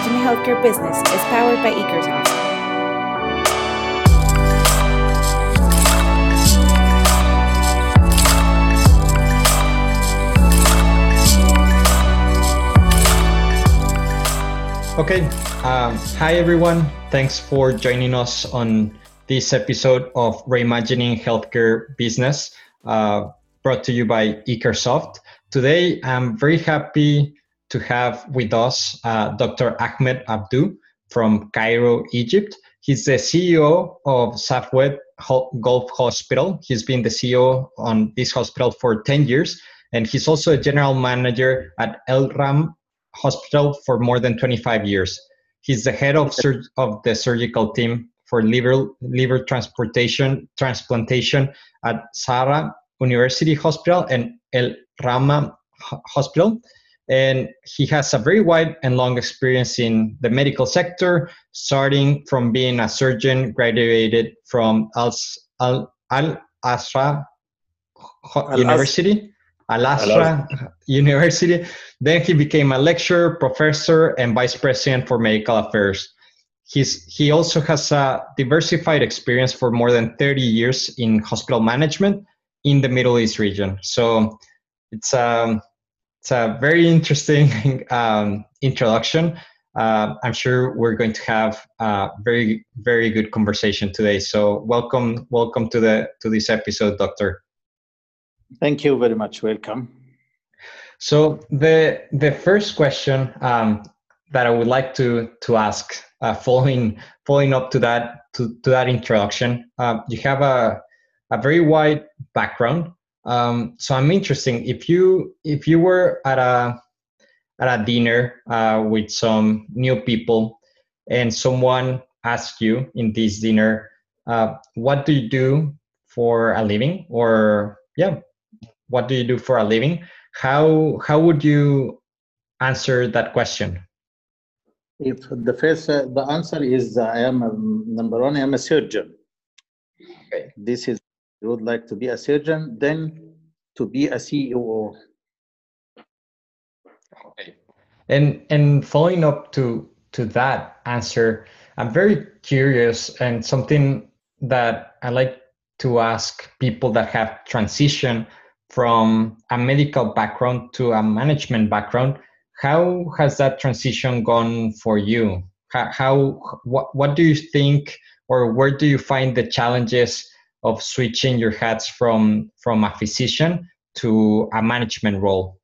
Reimagining Healthcare Business is powered by Ekersoft. Okay. Um, hi, everyone. Thanks for joining us on this episode of Reimagining Healthcare Business, uh, brought to you by Ekersoft. Today, I'm very happy to have with us uh, Dr. Ahmed Abdou from Cairo, Egypt. He's the CEO of Safwed Gulf Hospital. He's been the CEO on this hospital for 10 years, and he's also a general manager at El Ram Hospital for more than 25 years. He's the head of, sur- of the surgical team for liver, liver transportation transplantation at Sahara University Hospital and El Rama Hospital and he has a very wide and long experience in the medical sector, starting from being a surgeon graduated from Al Al Azhar University. Al Azhar University. Then he became a lecturer, professor, and vice president for medical affairs. He's, he also has a diversified experience for more than 30 years in hospital management in the Middle East region. So it's um, it's a very interesting um, introduction. Uh, I'm sure we're going to have a very, very good conversation today. So welcome, welcome to the to this episode, Doctor. Thank you very much. Welcome. So the the first question um, that I would like to to ask, uh, following following up to that to, to that introduction, uh, you have a a very wide background um, so I'm interested if you if you were at a at a dinner uh, with some new people and someone asked you in this dinner, uh, what do you do for a living? Or yeah, what do you do for a living? How how would you answer that question? If the first uh, the answer is uh, I am a, number one I am a surgeon. Okay. This is you would like to be a surgeon, then to be a CEO. Okay. And and following up to to that answer, I'm very curious and something that I like to ask people that have transitioned from a medical background to a management background. How has that transition gone for you? How, how what what do you think or where do you find the challenges of switching your hats from from a physician to a management role?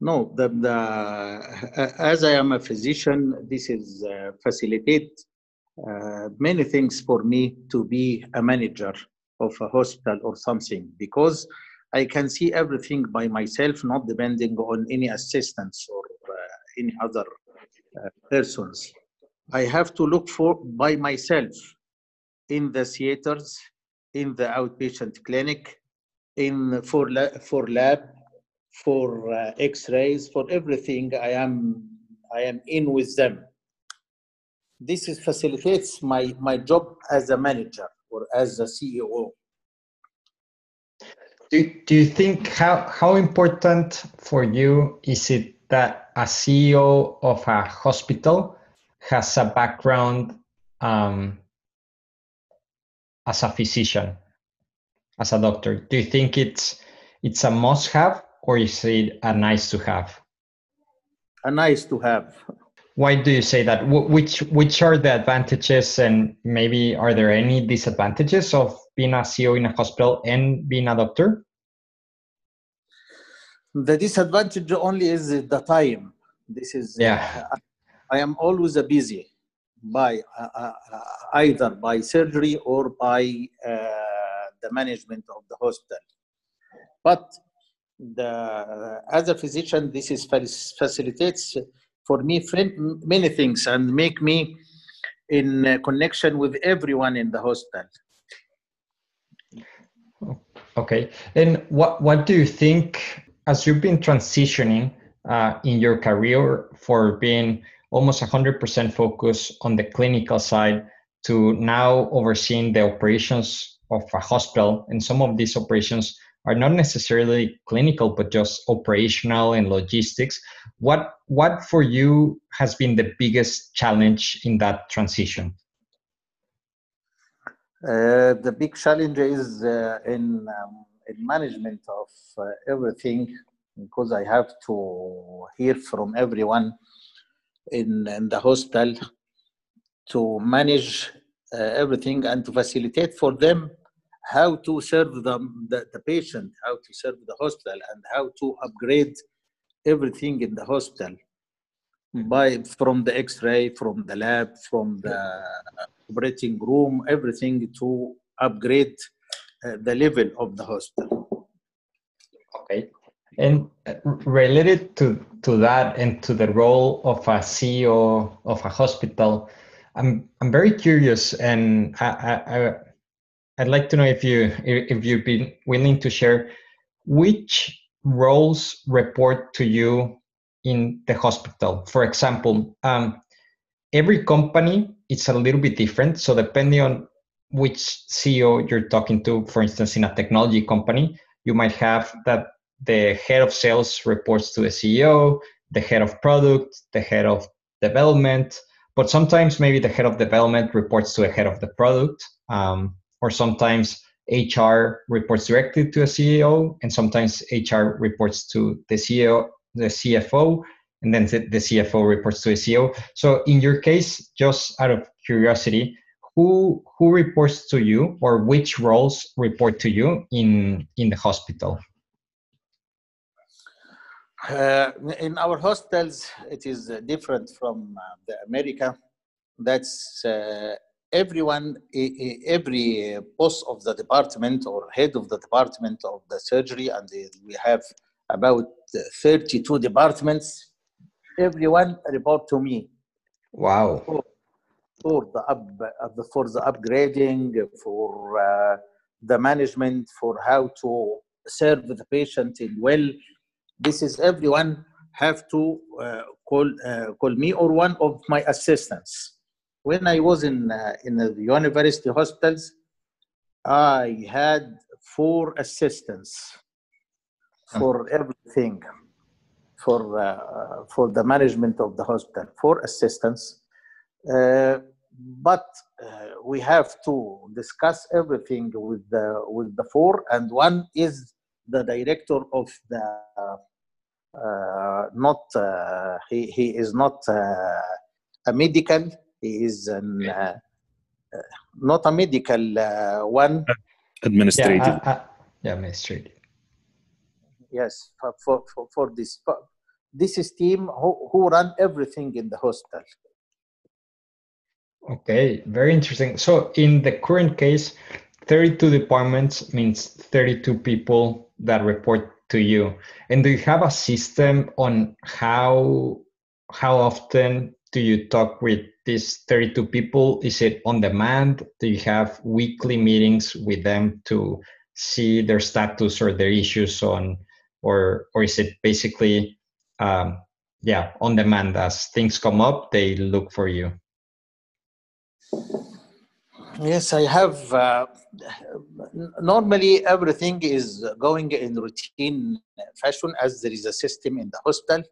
No, the, the, as I am a physician, this is uh, facilitate uh, many things for me to be a manager of a hospital or something because I can see everything by myself, not depending on any assistance or uh, any other uh, persons. I have to look for by myself in the theaters, in the outpatient clinic, in for lab, for lab, for uh, X-rays, for everything. I am I am in with them. This is facilitates my my job as a manager or as a CEO. Do, do you think how how important for you is it that a CEO of a hospital has a background um, as a physician, as a doctor? Do you think it's it's a must have or is it a nice to have? A nice to have. Why do you say that? Which which are the advantages and maybe are there any disadvantages of being a CEO in a hospital and being a doctor? The disadvantage only is the time. This is yeah. Uh, I am always busy by uh, uh, either by surgery or by uh, the management of the hospital. But the as a physician, this is facilitates for me many things and make me in connection with everyone in the hospital. Okay, and what what do you think as you've been transitioning uh, in your career for being almost 100% focused on the clinical side to now overseeing the operations of a hospital and some of these operations are not necessarily clinical, but just operational and logistics. What what for you has been the biggest challenge in that transition? Uh, the big challenge is uh, in, um, in management of uh, everything because I have to hear from everyone in, in the hospital to manage uh, everything and to facilitate for them how to serve the, the, the patient, how to serve the hospital, and how to upgrade everything in the hospital by from the x-ray from the lab from the operating room everything to upgrade uh, the level of the hospital okay and related to to that and to the role of a ceo of a hospital i'm i'm very curious and i i, i'd like to know if you if you'd be willing to share which roles report to you in the hospital. For example, um, every company it's a little bit different. So depending on which CEO you're talking to, for instance, in a technology company, you might have that the head of sales reports to the CEO, the head of product, the head of development, but sometimes maybe the head of development reports to the head of the product, um, or sometimes HR reports directly to a CEO, and sometimes HR reports to the CEO the CFO, and then the, the CFO reports to a CEO. So in your case, just out of curiosity, who who reports to you or which roles report to you in in the hospital? Uh, in our hostels, it is different from uh, the America. That's uh, everyone, every boss of the department or head of the department of the surgery, and we have about 32 departments. Everyone report to me. Wow. For, for the up, for the upgrading, for uh, the management, for how to serve the patient in well. This is everyone have to uh, call uh, call me or one of my assistants. When I was in uh, in the university hospitals, I had four assistants for everything for uh, for the management of the hospital for assistance uh, but uh, we have to discuss everything with the with the four and one is the director of the uh, not uh, he, he is not uh, a medical he is an not a medical one. Administrative. Yeah, yeah administrative. Yes for, for, for, for this this is team who, who run everything in the hospital okay very interesting. So in the current case 32 departments means 32 people that report to you. And do you have a system on how how often do you talk with these 32 people? Is it on demand? Do you have weekly meetings with them to see their status or their issues on or or is it basically um, yeah on demand? As things come up they look for you yes i have uh, normally everything is going in routine fashion as there is a system in the hospital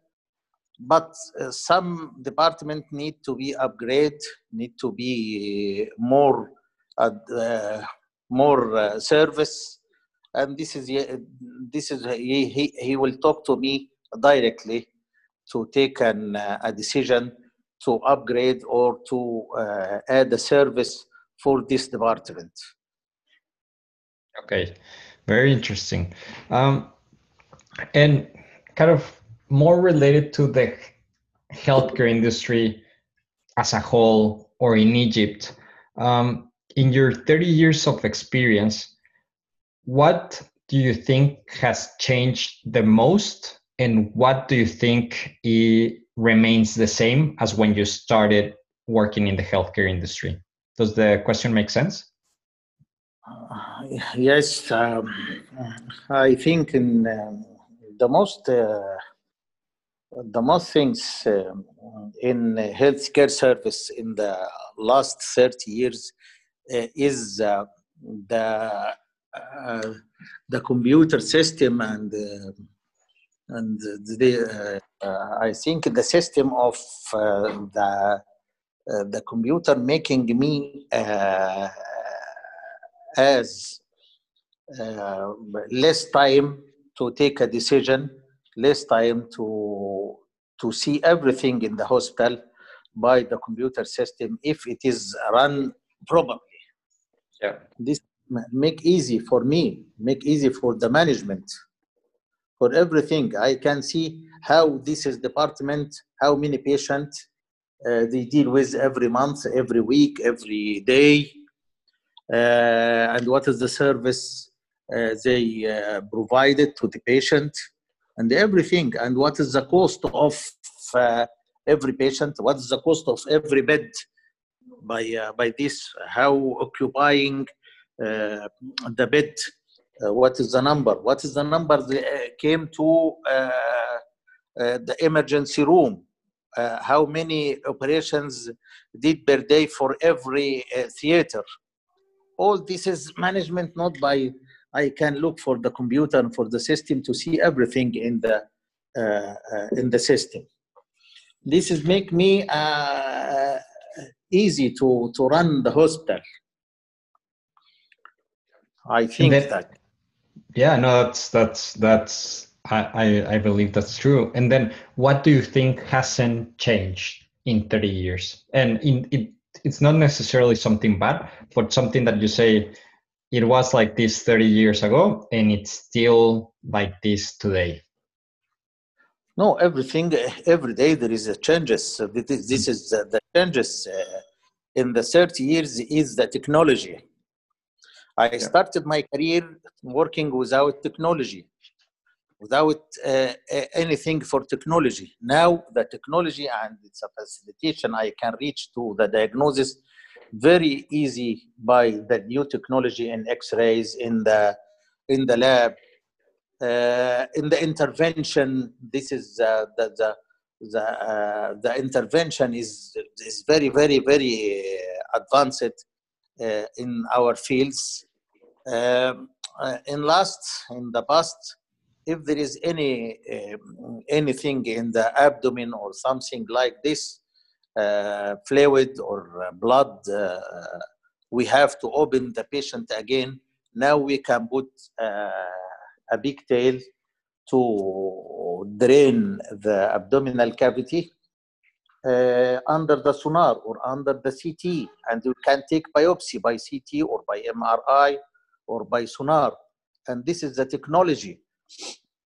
but uh, some department need to be upgrade need to be more uh, more uh, service. And this is this is he, he, he will talk to me directly to take an, uh, a decision to upgrade or to uh, add a service for this department. Okay, very interesting. Um, and kind of more related to the healthcare industry as a whole or in Egypt, um, in your 30 years of experience, what do you think has changed the most and what do you think remains the same as when you started working in the healthcare industry does the question make sense? Uh, yes um, i think in um, the most uh, the most things um, in healthcare service in the last 30 years uh, is uh, the uh, the computer system and uh, and the I think the system of the Uh, the computer making me uh, uh, as less time to take a decision, less time to to see everything in the hospital by the computer system if it is run properly. Yeah. This make easy for me, make easy for the management, for everything. I can see how this is department, how many patients uh, they deal with every month, every week, every day, uh, and what is the service uh, they uh, provided to the patient, and everything, and what is the cost of uh, every patient, what is the cost of every bed by uh, by this, how occupying uh, the bed, what is the number, what is the number that came to the emergency room, how many operations did per day for every theater. All this is management not by I can look for the computer and for the system to see everything in the uh, uh, in the system. This is make me uh, easy to to run the hospital. I think then, that. Yeah, no, that's that's that's I, I believe that's true. And then, what do you think hasn't changed in 30 years? And in it, it's not necessarily something bad, but something that you say it was like this 30 years ago, and it's still like this today. No, everything every day there is a changes. This, this is the changes uh, in the 30 years is the technology I started my career working without technology, without uh, anything for technology. Now the technology and its facilitation, I can reach to the diagnosis very easy by the new technology in X-rays in the in the lab, uh, in the intervention. This is uh, the the the, uh, the intervention is is very very very advanced uh, in our fields um, uh, in last, in the past, if there is any um, anything in the abdomen or something like this, uh, fluid or uh, blood, uh, we have to open the patient again. Now we can put uh, a pigtail to drain the abdominal cavity uh, under the sonar or under the CT, and you can take biopsy by CT or by MRI or by sonar. And this is the technology.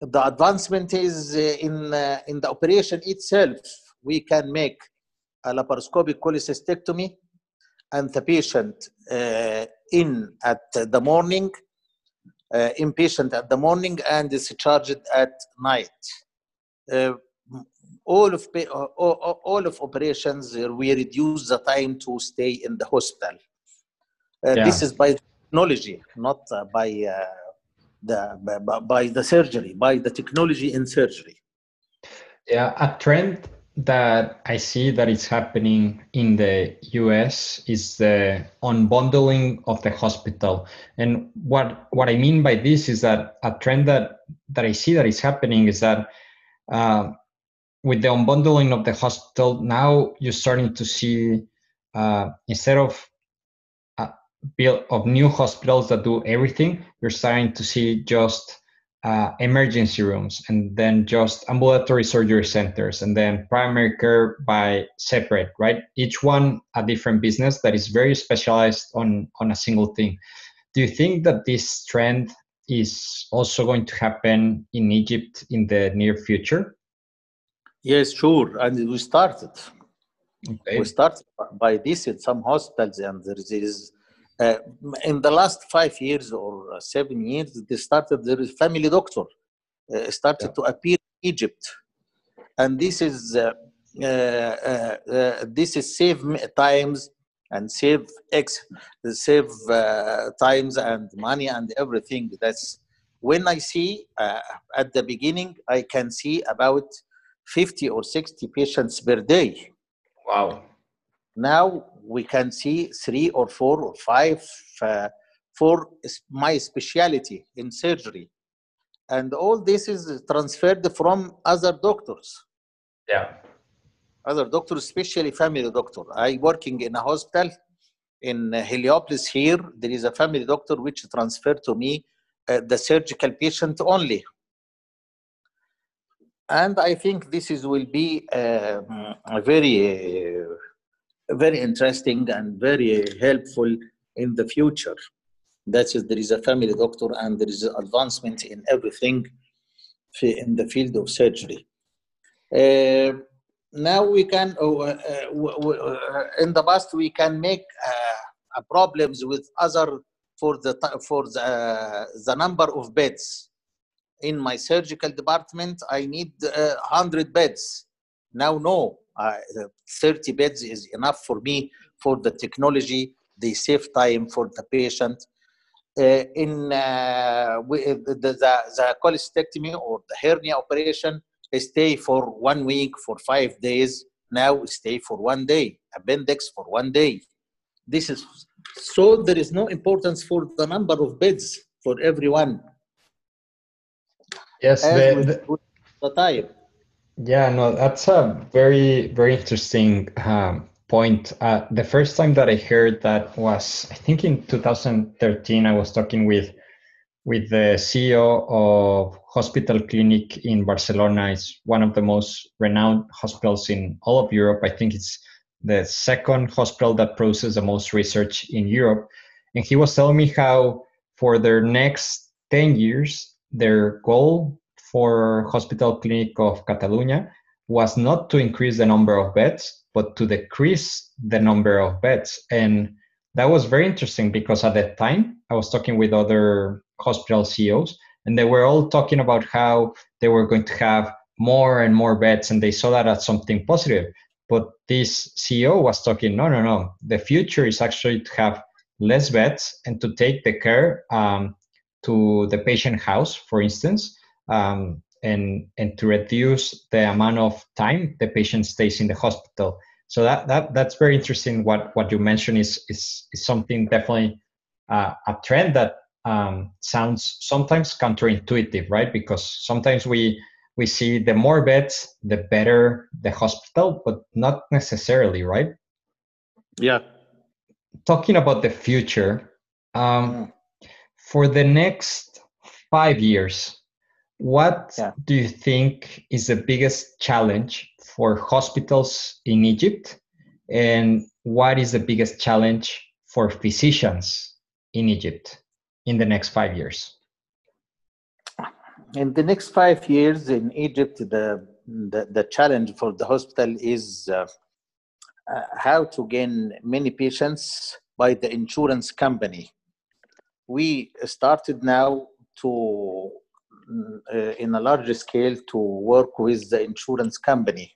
The advancement is uh, in, uh, in the operation itself. We can make a laparoscopic cholecystectomy and the patient uh, in at the morning, uh, inpatient at the morning and discharged at night. Uh, all of all, all of operations uh, we reduce the time to stay in the hospital. Uh, yeah. This is by technology, not uh, by uh, the by, the surgery, by the technology in surgery. Yeah, a trend that I see that is happening in the US is the unbundling of the hospital. And what what I mean by this is that a trend that that I see that is happening is that uh, with the unbundling of the hospital, now you're starting to see uh, instead of build of new hospitals that do everything, you're starting to see just uh, emergency rooms and then just ambulatory surgery centers and then primary care by separate, right? Each one a different business that is very specialized on on a single thing. Do you think that this trend is also going to happen in Egypt in the near future? Yes, sure. And we started. Okay. We started by this in some hospitals, and there is uh, in the last five years or seven years, they started the family doctor uh, started yeah. to appear in Egypt, and this is uh, uh, uh, uh this is save times and save X, save times and money and everything. That's when I see at the beginning, I can see about 50 or 60 patients per day. Wow. Now we can see three or four or five uh, for my specialty in surgery. And all this is transferred from other doctors. Yeah. Other doctors, especially family doctor. I working in a hospital in Heliopolis here. There is a family doctor which transferred to me uh, the surgical patient only. And I think this is will be uh, a very, uh, very interesting and very helpful in the future. That is, there is a family doctor and there is advancement in everything in the field of surgery. Uh, now we can, uh, uh, in the past, we can make problems with other for the for the, the number of beds in my surgical department i need uh, 100 beds now no uh, 30 beds is enough for me for the technology they save time for the patient. Uh, in uh, the, the, the cholecystectomy or the hernia operation stay for one week for five days. Now stay for one day appendix for one day. This is so there is no importance for the number of beds for everyone. Yes the, the, the time yeah no that's a very very interesting um, point. Uh, the first time that i heard that was i think in 2013 i was talking with with the ceo of hospital clinic in barcelona. It's one of the most renowned hospitals in all of europe. I think it's the second hospital that processes the most research in Europe. And he was telling me how for their next 10 years, their goal for Hospital Clinic of Catalonia was not to increase the number of beds, but to decrease the number of beds. And that was very interesting because at that time, I was talking with other hospital CEOs, and they were all talking about how they were going to have more and more beds, and they saw that as something positive. But this CEO was talking, no, no, no. The future is actually to have less beds and to take the care um, to the patient house, for instance, um, and and to reduce the amount of time the patient stays in the hospital. So that, that that's very interesting. What what you mentioned is is, is something definitely uh, a trend that um, sounds sometimes counterintuitive, right? Because sometimes we we see the more beds, the better the hospital, but not necessarily, right? Yeah. Talking about the future, um, mm. for the next five years, what yeah. do you think is the biggest challenge for hospitals in Egypt? And what is the biggest challenge for physicians in Egypt in the next five years? in the next five years in Egypt, the, the, the challenge for the hospital is uh, uh, how to gain many patients by the insurance company. We started now to, in a larger scale, to work with the insurance company.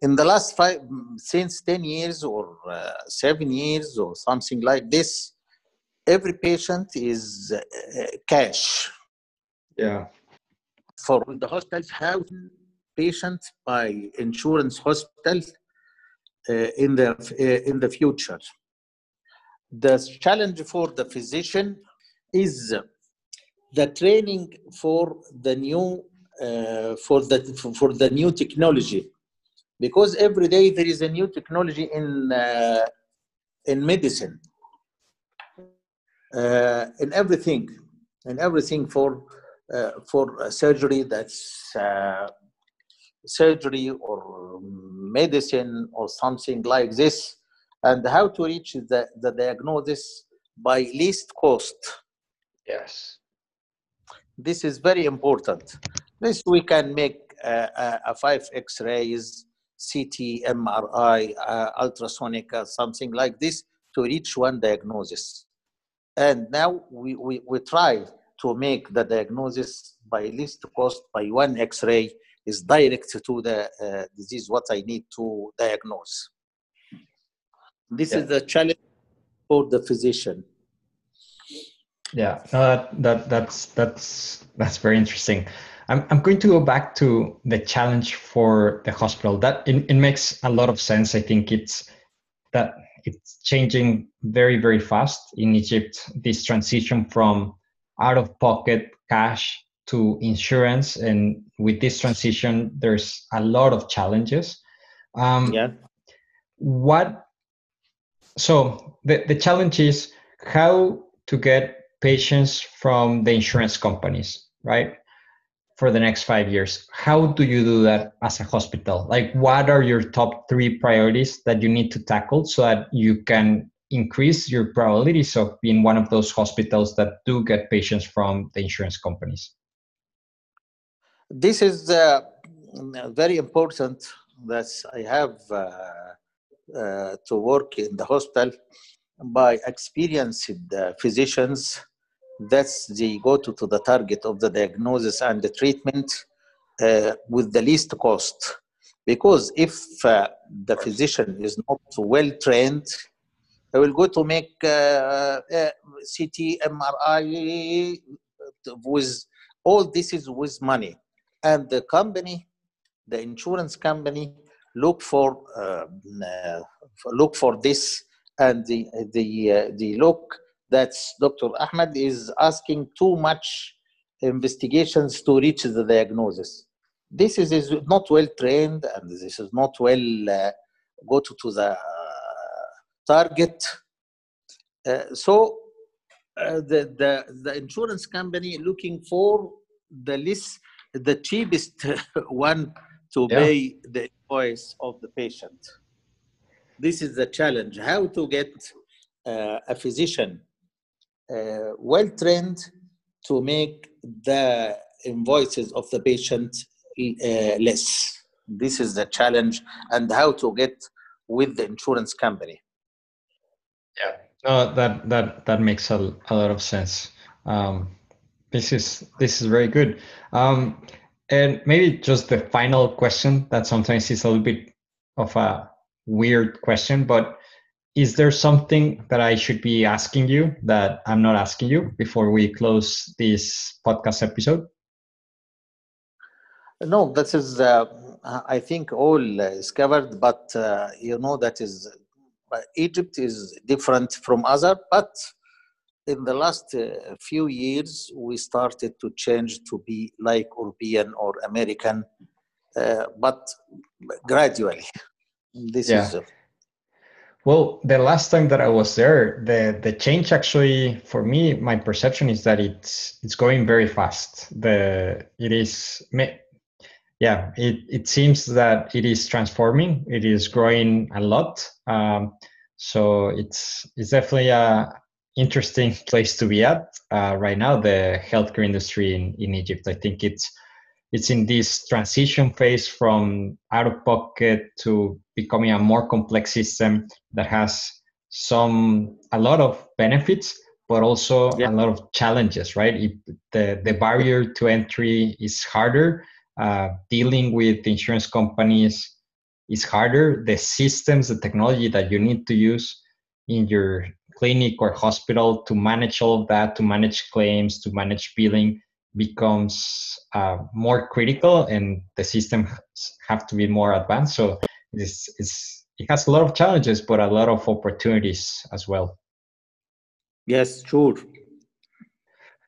In the last five, since 10 years or uh, seven years or something like this, every patient is uh, uh, cash yeah. For the hospitals have patients by insurance hospitals uh, in the uh, in the future. The challenge for the physician is the training for the new uh, for the for the new technology. Because every day there is a new technology in uh, in medicine uh, in everything in everything for uh, for surgery that's uh, surgery or medicine or something like this and how to reach the, the diagnosis by least cost. Yes this is very important. This we can make uh, a 5 x-rays ct mri uh, ultrasonic uh, something like this to reach one diagnosis. And now we, we, we try to make the diagnosis by least cost by one x-ray is direct to the uh, disease what i need to diagnose. This yeah. is the challenge for the physician yeah no, that, that that's that's that's very interesting I'm, I'm going to go back to the challenge for the hospital that it, it makes a lot of sense i think it's that it's changing very very fast in Egypt. This transition from out of pocket cash to insurance, and with this transition, there's a lot of challenges. Um, yeah. What? So the the challenge is how to get patients from the insurance companies, right? For the next five years. How do you do that as a hospital? Like, what are your top three priorities that you need to tackle so that you can increase your probabilities of being one of those hospitals that do get patients from the insurance companies? This is uh, very important that I have uh, uh, to work in the hospital by experienced physicians that's the go to, to the target of the diagnosis and the treatment uh, with the least cost. Because if uh, the physician is not well trained they will go to make uh, ct mri with all this is with money. And the company the insurance company look for uh, look for this and the the uh, the look that Dr. Ahmed is asking too much investigations to reach the diagnosis. This is, is not well trained and this is not well uh, go to, to the uh, target. Uh, so uh, the, the, the insurance company looking for the least, the cheapest one to yeah. pay the invoice of the patient this is the challenge how to get uh, a physician uh, well trained to make the invoices of the patient uh, less. This is the challenge and how to get with the insurance company. Yeah. That that that makes a, a lot of sense. Um, this is this is very good. Um, and maybe just the final question. That sometimes is a little bit of a weird question, but is there something that I should be asking you that I'm not asking you before we close this podcast episode? No, that is, uh, I think, all is covered, but uh, you know, that is, uh, Egypt is different from other, but in the last uh, few years, we started to change to be like European or American, uh, but gradually this yeah. is well the last time that i was there the the change actually for me my perception is that it's it's going very fast. The it is yeah it, it seems that it is transforming. It is growing a lot. Um, so it's it's definitely a interesting place to be at uh, right now the healthcare industry in, in egypt. I think it's it's in this transition phase from out of pocket to becoming a more complex system that has some a lot of benefits but also yeah. a lot of challenges right? It, the the barrier to entry is harder. Uh, dealing with insurance companies is harder. The systems the technology that you need to use in your clinic or hospital to manage all of that to manage claims to manage billing becomes uh, more critical and the systems have to be more advanced. So it's, it's, it has a lot of challenges, but a lot of opportunities as well. Yes, sure.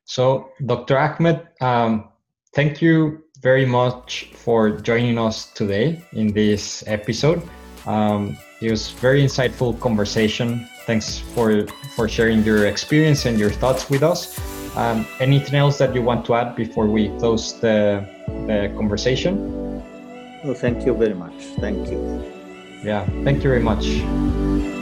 So, Dr. Ahmed, um, thank you very much for joining us today in this episode. Um, it was very insightful conversation. Thanks for for sharing your experience and your thoughts with us. Um, anything else that you want to add before we close the, the conversation? Well, thank you very much. Thank you. Yeah, thank you very much.